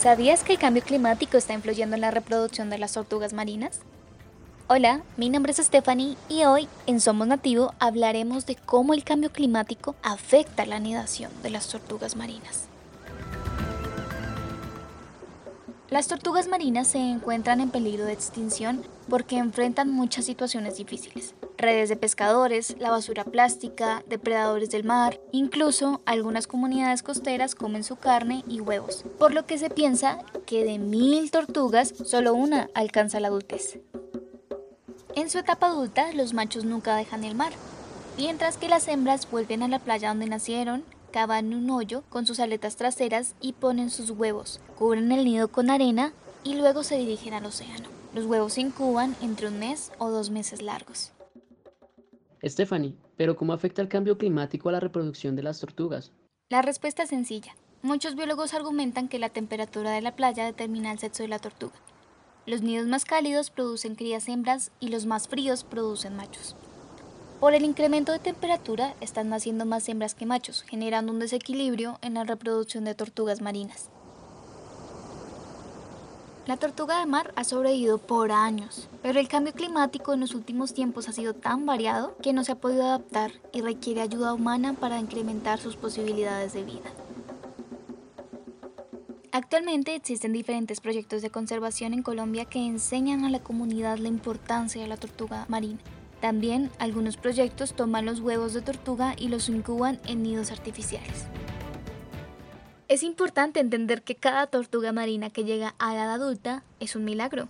¿Sabías que el cambio climático está influyendo en la reproducción de las tortugas marinas? Hola, mi nombre es Stephanie y hoy en Somos Nativo hablaremos de cómo el cambio climático afecta la anidación de las tortugas marinas. Las tortugas marinas se encuentran en peligro de extinción porque enfrentan muchas situaciones difíciles. Redes de pescadores, la basura plástica, depredadores del mar, incluso algunas comunidades costeras comen su carne y huevos, por lo que se piensa que de mil tortugas solo una alcanza la adultez. En su etapa adulta, los machos nunca dejan el mar, mientras que las hembras vuelven a la playa donde nacieron, cavan un hoyo con sus aletas traseras y ponen sus huevos, cubren el nido con arena y luego se dirigen al océano. Los huevos se incuban entre un mes o dos meses largos. Stephanie, ¿pero cómo afecta el cambio climático a la reproducción de las tortugas? La respuesta es sencilla. Muchos biólogos argumentan que la temperatura de la playa determina el sexo de la tortuga. Los nidos más cálidos producen crías hembras y los más fríos producen machos. Por el incremento de temperatura están naciendo más hembras que machos, generando un desequilibrio en la reproducción de tortugas marinas. La tortuga de mar ha sobrevivido por años, pero el cambio climático en los últimos tiempos ha sido tan variado que no se ha podido adaptar y requiere ayuda humana para incrementar sus posibilidades de vida. Actualmente existen diferentes proyectos de conservación en Colombia que enseñan a la comunidad la importancia de la tortuga marina. También algunos proyectos toman los huevos de tortuga y los incuban en nidos artificiales. Es importante entender que cada tortuga marina que llega a edad adulta es un milagro.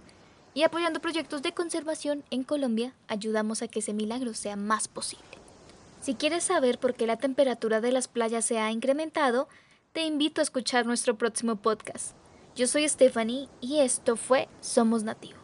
Y apoyando proyectos de conservación en Colombia, ayudamos a que ese milagro sea más posible. Si quieres saber por qué la temperatura de las playas se ha incrementado, te invito a escuchar nuestro próximo podcast. Yo soy Stephanie y esto fue Somos Nativos.